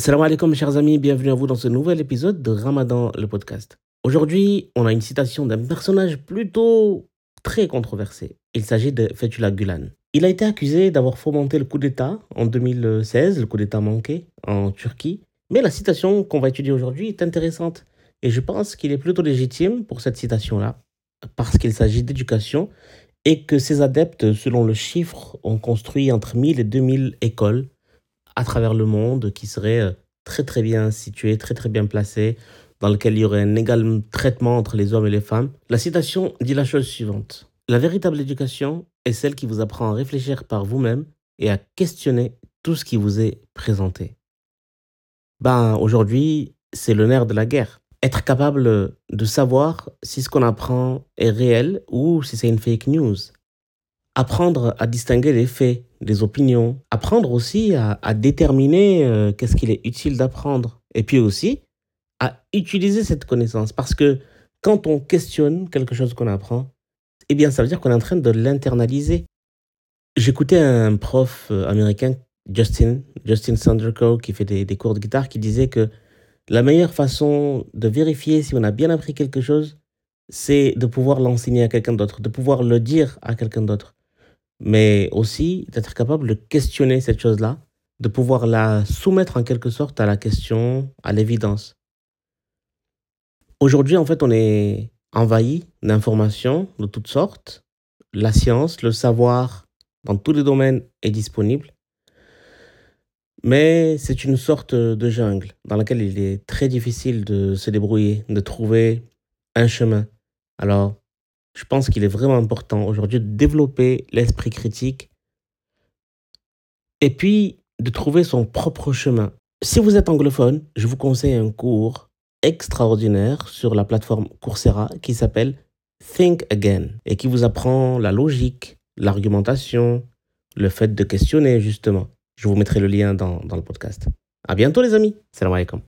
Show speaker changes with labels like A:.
A: Salam alaikum chers amis, bienvenue à vous dans ce nouvel épisode de Ramadan le podcast. Aujourd'hui, on a une citation d'un personnage plutôt très controversé. Il s'agit de Fethullah Gulen. Il a été accusé d'avoir fomenté le coup d'État en 2016, le coup d'État manqué en Turquie. Mais la citation qu'on va étudier aujourd'hui est intéressante. Et je pense qu'il est plutôt légitime pour cette citation-là, parce qu'il s'agit d'éducation et que ses adeptes, selon le chiffre, ont construit entre 1000 et 2000 écoles à travers le monde qui seraient euh, très très bien situées, très très bien placées, dans lesquelles il y aurait un égal traitement entre les hommes et les femmes. La citation dit la chose suivante. La véritable éducation est celle qui vous apprend à réfléchir par vous-même et à questionner tout ce qui vous est présenté. Ben, aujourd'hui, c'est le nerf de la guerre. Être capable de savoir si ce qu'on apprend est réel ou si c'est une fake news. Apprendre à distinguer les faits des opinions. Apprendre aussi à, déterminer euh, qu'est-ce qu'il est utile d'apprendre. Et puis aussi à utiliser cette connaissance. Parce que quand on questionne quelque chose qu'on apprend, eh bien, ça veut dire qu'on est en train de l'internaliser. J'écoutais un prof euh, américain, Justin, Justin Sanderco, qui fait des, des cours de guitare, qui disait que la meilleure façon de vérifier si on a bien appris quelque chose, c'est de pouvoir l'enseigner à quelqu'un d'autre, de pouvoir le dire à quelqu'un d'autre mais aussi d'être capable de questionner cette chose-là, de pouvoir la soumettre en quelque sorte à la question, à l'évidence. Aujourd'hui, en fait, on est envahi d'informations de toutes sortes. La science, le savoir dans tous les domaines est disponible. Mais c'est une sorte de jungle dans laquelle il est très difficile de se débrouiller, de trouver un chemin. Alors, je pense qu'il est vraiment important aujourd'hui de développer l'esprit critique et puis de trouver son propre chemin. Si vous êtes anglophone, je vous conseille un cours extraordinaire sur la plateforme Coursera qui s'appelle Think Again et qui vous apprend la logique, l'argumentation, le fait de questionner justement. Je vous mettrai le lien dans, dans le podcast. À bientôt les amis. Salam alaikum.